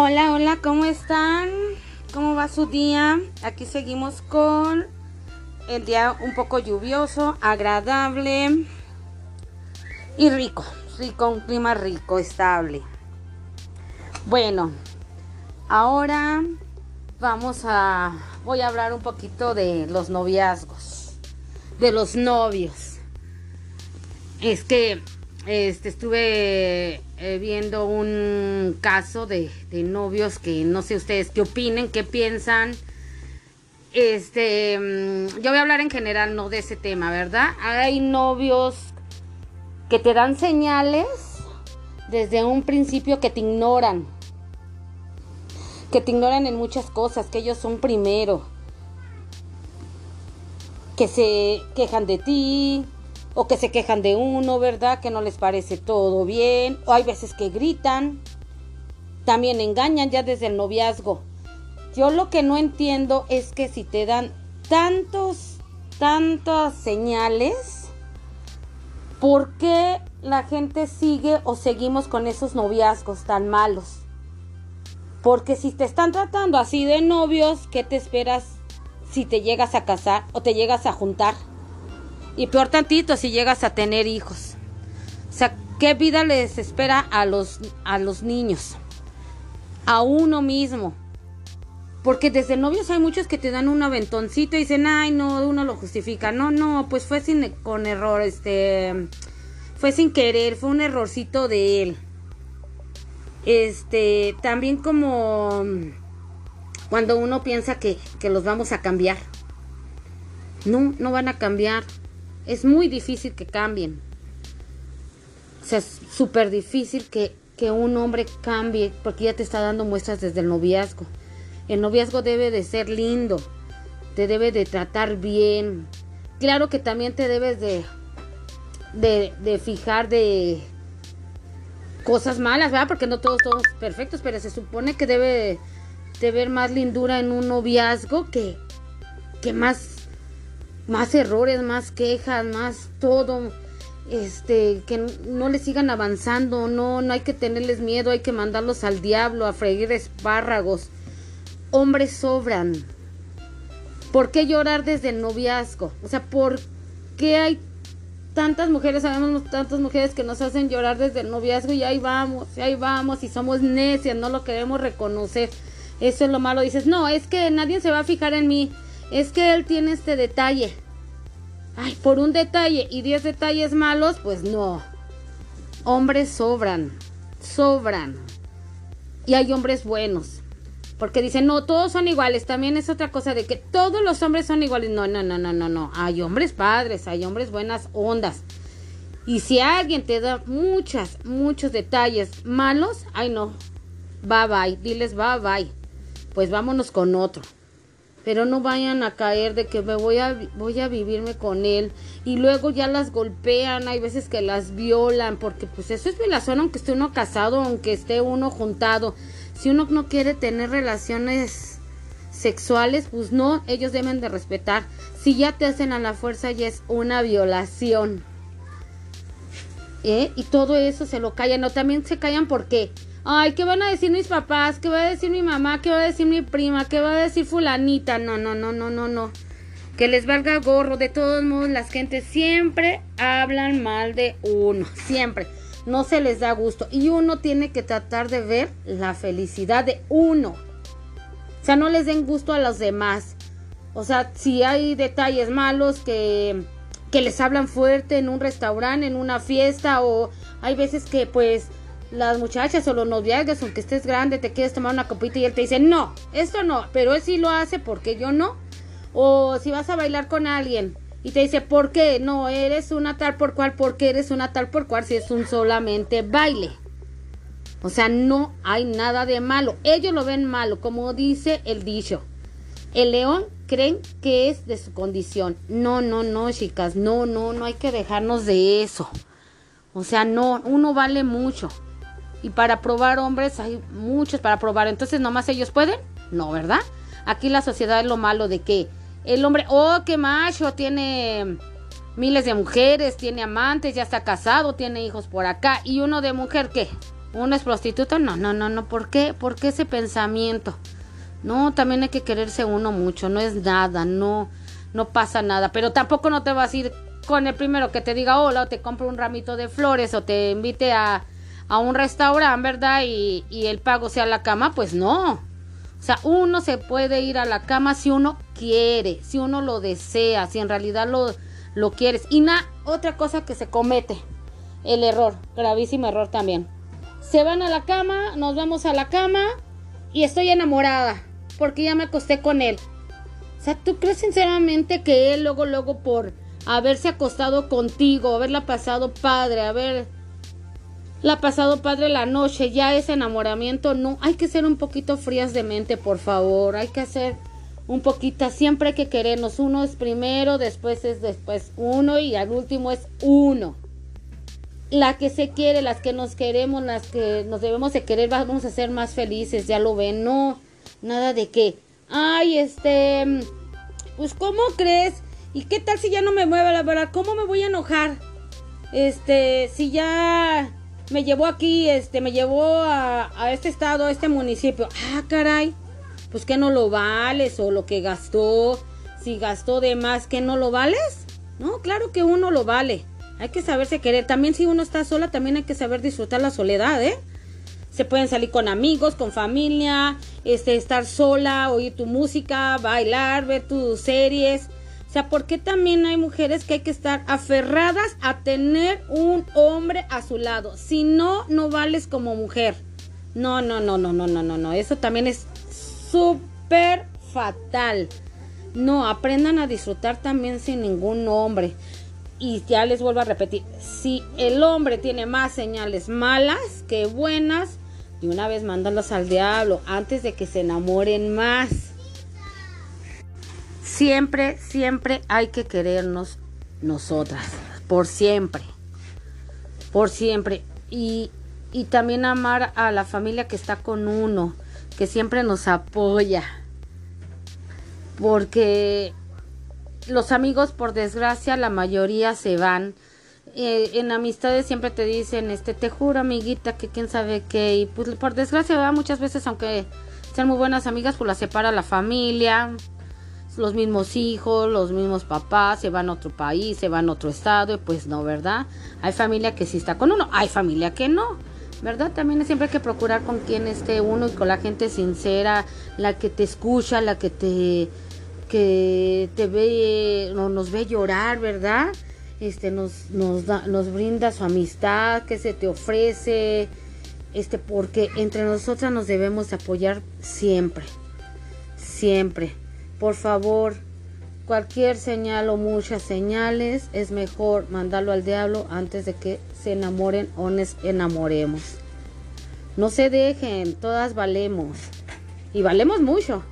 Hola, hola, ¿cómo están? ¿Cómo va su día? Aquí seguimos con el día un poco lluvioso, agradable y rico, rico, un clima rico, estable. Bueno, ahora vamos a, voy a hablar un poquito de los noviazgos, de los novios. Es que este, estuve eh, viendo un caso de, novios que no sé ustedes qué opinen, qué piensan. Este, mm, yo voy a hablar en general, no de ese tema, ¿verdad? Hay novios que te dan señales desde un principio que te ignoran. Que te ignoran en muchas cosas, que ellos son primero. Que se quejan de ti, o que se quejan de uno, ¿verdad? Que no les parece todo bien, o hay veces que gritan, también engañan ya desde el noviazgo. Yo lo que no entiendo es que si te dan tantos, tantas señales, ¿por qué la gente sigue o seguimos con esos noviazgos tan malos? Porque si te están tratando así de novios, ¿qué te esperas si te llegas a casar o te llegas a juntar? Y peor tantito si llegas a tener hijos. O sea, ¿qué vida les espera a los, a los niños? A uno mismo. Porque desde novios hay muchos que te dan un aventoncito y dicen, ay, no, uno lo justifica. No, no, pues fue sin, con error, este, fue sin querer, fue un errorcito de él. Este, también como cuando uno piensa que, que los vamos a cambiar. No, no van a cambiar es muy difícil que cambien. O sea, es súper difícil que, que un hombre cambie porque ya te está dando muestras desde el noviazgo. El noviazgo debe de ser lindo, te debe de tratar bien. Claro que también te debes de, de, de fijar de cosas malas, ¿verdad? Porque no todos somos perfectos, pero se supone que debe de ver más lindura en un noviazgo que, que más más errores, más quejas, más todo, este, que no le sigan avanzando, no, no hay que tenerles miedo, hay que mandarlos al diablo a freír espárragos. Hombres sobran. ¿Por qué llorar desde el noviazgo? O sea, ¿por qué hay tantas mujeres, sabemos tantas mujeres que nos hacen llorar desde el noviazgo y ahí vamos, y ahí vamos y somos necias, no lo queremos reconocer. Eso es lo malo. Dices, no, es que nadie se va a fijar en mí es que él tiene este detalle. Ay, por un detalle y diez detalles malos, pues no. Hombres sobran, sobran. Y hay hombres buenos. Porque dicen, no, todos son iguales. También es otra cosa de que todos los hombres son iguales. No, no, no, no, no, no. Hay hombres padres, hay hombres buenas ondas. Y si alguien te da muchas, muchos detalles malos, ay no. Bye bye. Diles bye bye. Pues vámonos con otro pero no vayan a caer de que me voy a voy a vivirme con él y luego ya las golpean, hay veces que las violan, porque pues eso es violación aunque esté uno casado, aunque esté uno juntado. Si uno no quiere tener relaciones sexuales, pues no, ellos deben de respetar. Si ya te hacen a la fuerza ya es una violación. ¿Eh? Y todo eso se lo callan, no, también se callan porque Ay, ¿qué van a decir mis papás? ¿Qué va a decir mi mamá? ¿Qué va a decir mi prima? ¿Qué va a decir fulanita? No, no, no, no, no, no. Que les valga gorro. De todos modos, las gentes siempre hablan mal de uno. Siempre. No se les da gusto. Y uno tiene que tratar de ver la felicidad de uno. O sea, no les den gusto a los demás. O sea, si hay detalles malos que, que les hablan fuerte en un restaurante, en una fiesta, o hay veces que pues las muchachas o los noviazgos, aunque estés grande, te quieres tomar una copita y él te dice, no, esto no, pero él sí lo hace porque yo no. O si vas a bailar con alguien y te dice, ¿por qué? No, eres una tal por cual, porque eres una tal por cual si es un solamente baile. O sea, no hay nada de malo. Ellos lo ven malo, como dice el dicho. El león creen que es de su condición. No, no, no, chicas, no, no, no hay que dejarnos de eso. O sea, no, uno vale mucho. Y para probar hombres hay muchos para probar. Entonces, ¿nomás ellos pueden? No, ¿verdad? Aquí la sociedad es lo malo de que el hombre, oh, qué macho, tiene miles de mujeres, tiene amantes, ya está casado, tiene hijos por acá. Y uno de mujer, ¿qué? uno es prostituta, no, no, no, no, ¿por qué? ¿Por qué ese pensamiento? No, también hay que quererse uno mucho, no es nada, no, no pasa nada, pero tampoco no te vas a ir con el primero que te diga hola o te compre un ramito de flores o te invite a, a un restaurante, ¿verdad? Y, y el pago sea la cama, pues no. O sea, uno se puede ir a la cama si uno quiere, si uno lo desea, si en realidad lo, lo quieres. Y na, otra cosa que se comete, el error, gravísimo error también. Se van a la cama, nos vamos a la cama y estoy enamorada porque ya me acosté con él. O sea, ¿tú crees sinceramente que él luego, luego por haberse acostado contigo, haberla pasado padre, haber la pasado padre la noche, ya ese enamoramiento, no, hay que ser un poquito frías de mente, por favor, hay que hacer un poquito, siempre hay que querernos, uno es primero, después es después uno y al último es uno. La que se quiere, las que nos queremos, las que nos debemos de querer, vamos a ser más felices, ya lo ven, no, nada de que, ay, este, pues, ¿cómo crees? ¿Y qué tal si ya no me mueve la verdad? ¿Cómo me voy a enojar? Este, si ya me llevó aquí, este, me llevó a, a este estado, a este municipio. Ah, caray, pues que no lo vales o lo que gastó, si gastó de más, que no lo vales. No, claro que uno lo vale. Hay que saberse querer. También si uno está sola, también hay que saber disfrutar la soledad, ¿eh? Se pueden salir con amigos, con familia, este, estar sola, oír tu música, bailar, ver tus series. O sea, ¿por qué también hay mujeres que hay que estar aferradas a tener un hombre a su lado? Si no, no vales como mujer. No, no, no, no, no, no, no, no. Eso también es súper fatal. No, aprendan a disfrutar también sin ningún hombre. Y ya les vuelvo a repetir, si el hombre tiene más señales malas que buenas, de una vez mándalos al diablo antes de que se enamoren más siempre, siempre hay que querernos nosotras, por siempre, por siempre. Y, y también amar a la familia que está con uno, que siempre nos apoya. Porque los amigos, por desgracia, la mayoría se van. Eh, en amistades siempre te dicen, este, te juro, amiguita, que quién sabe qué. Y pues por desgracia, muchas veces, aunque sean muy buenas amigas, pues las separa la familia los mismos hijos, los mismos papás, se van a otro país, se van a otro estado, y pues no, ¿verdad? Hay familia que sí está con uno, hay familia que no, ¿verdad? También siempre hay que procurar con quien esté uno y con la gente sincera, la que te escucha, la que te que te ve, no, nos ve llorar, ¿verdad? Este nos nos da, nos brinda su amistad, que se te ofrece, este porque entre nosotras nos debemos apoyar siempre. Siempre. Por favor, cualquier señal o muchas señales es mejor mandarlo al diablo antes de que se enamoren o nos enamoremos. No se dejen, todas valemos. Y valemos mucho.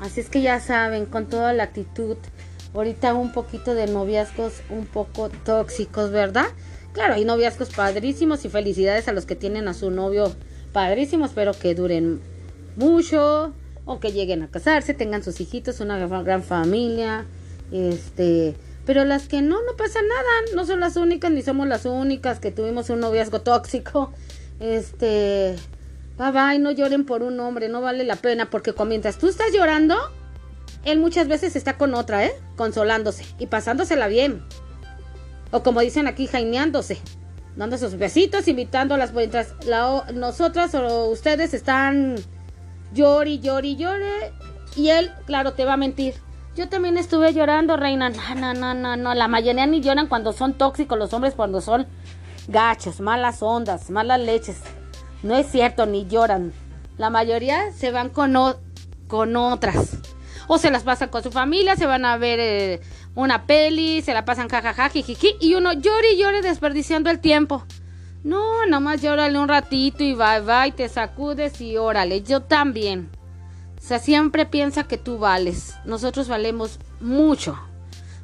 Así es que ya saben, con toda la actitud. Ahorita un poquito de noviazgos un poco tóxicos, ¿verdad? Claro, hay noviazgos padrísimos y felicidades a los que tienen a su novio padrísimos, pero que duren mucho, o que lleguen a casarse, tengan sus hijitos, una gran familia, este, pero las que no, no pasa nada, no son las únicas ni somos las únicas que tuvimos un noviazgo tóxico, este, bye bye, no lloren por un hombre, no vale la pena, porque mientras tú estás llorando, él muchas veces está con otra, ¿eh? Consolándose y pasándosela bien. O como dicen aquí, jaineándose, dando sus besitos, invitando a las mientras la, nosotras o ustedes están llori, llori, llore. Y él, claro, te va a mentir. Yo también estuve llorando, reina. No, no, no, no, no. La mayoría ni lloran cuando son tóxicos los hombres, cuando son gachos, malas ondas, malas leches. No es cierto, ni lloran. La mayoría se van con, con otras. O se las pasan con su familia, se van a ver eh, una peli, se la pasan jajaja, jijiji. Y uno llore y llore desperdiciando el tiempo. No, nada más llórale un ratito y bye bye, te sacudes y órale, yo también. O sea, siempre piensa que tú vales. Nosotros valemos mucho,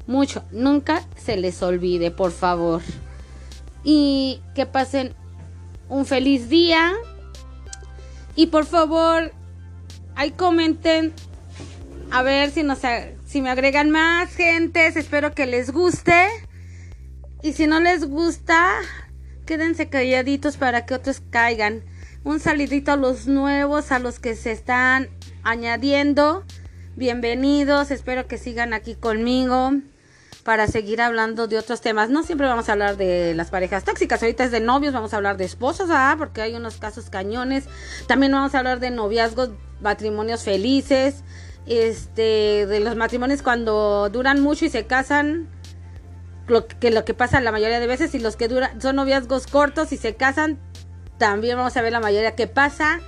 mucho. Nunca se les olvide, por favor. Y que pasen un feliz día. Y por favor, ahí comenten. A ver si, nos, si me agregan más gentes. Espero que les guste. Y si no les gusta, quédense calladitos para que otros caigan. Un salidito a los nuevos, a los que se están añadiendo. Bienvenidos, espero que sigan aquí conmigo para seguir hablando de otros temas. No siempre vamos a hablar de las parejas tóxicas, ahorita es de novios, vamos a hablar de esposos, ah, porque hay unos casos cañones. También vamos a hablar de noviazgos, matrimonios felices, este, de los matrimonios cuando duran mucho y se casan lo que lo que pasa la mayoría de veces y los que duran son noviazgos cortos y se casan también vamos a ver la mayoría que pasa.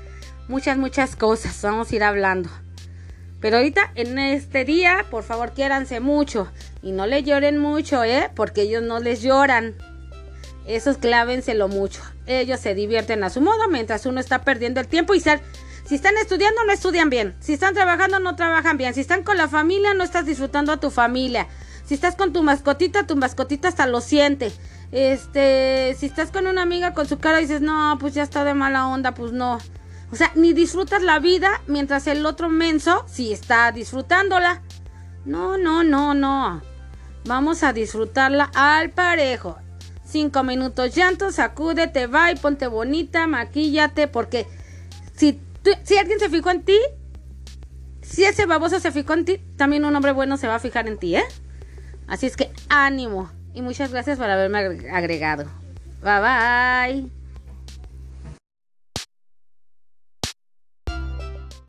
Muchas muchas cosas vamos a ir hablando. Pero ahorita en este día por favor quiéranse mucho. Y no le lloren mucho eh porque ellos no les lloran. Esos clávenselo mucho. Ellos se divierten a su modo mientras uno está perdiendo el tiempo y ser si están estudiando no estudian bien. Si están trabajando no trabajan bien. Si están con la familia no estás disfrutando a tu familia si estás con tu mascotita, tu mascotita hasta lo siente. Este, si estás con una amiga con su cara y dices, no, pues ya está de mala onda, pues no. O sea, ni disfrutas la vida mientras el otro menso sí está disfrutándola. No, no, no, no. Vamos a disfrutarla al parejo. Cinco minutos llanto, sacúdete, va y ponte bonita, maquíllate, porque si, si alguien se fijó en ti, si ese baboso se fijó en ti, también un hombre bueno se va a fijar en ti, ¿eh? Así es que ánimo y muchas gracias por haberme agregado. Bye bye.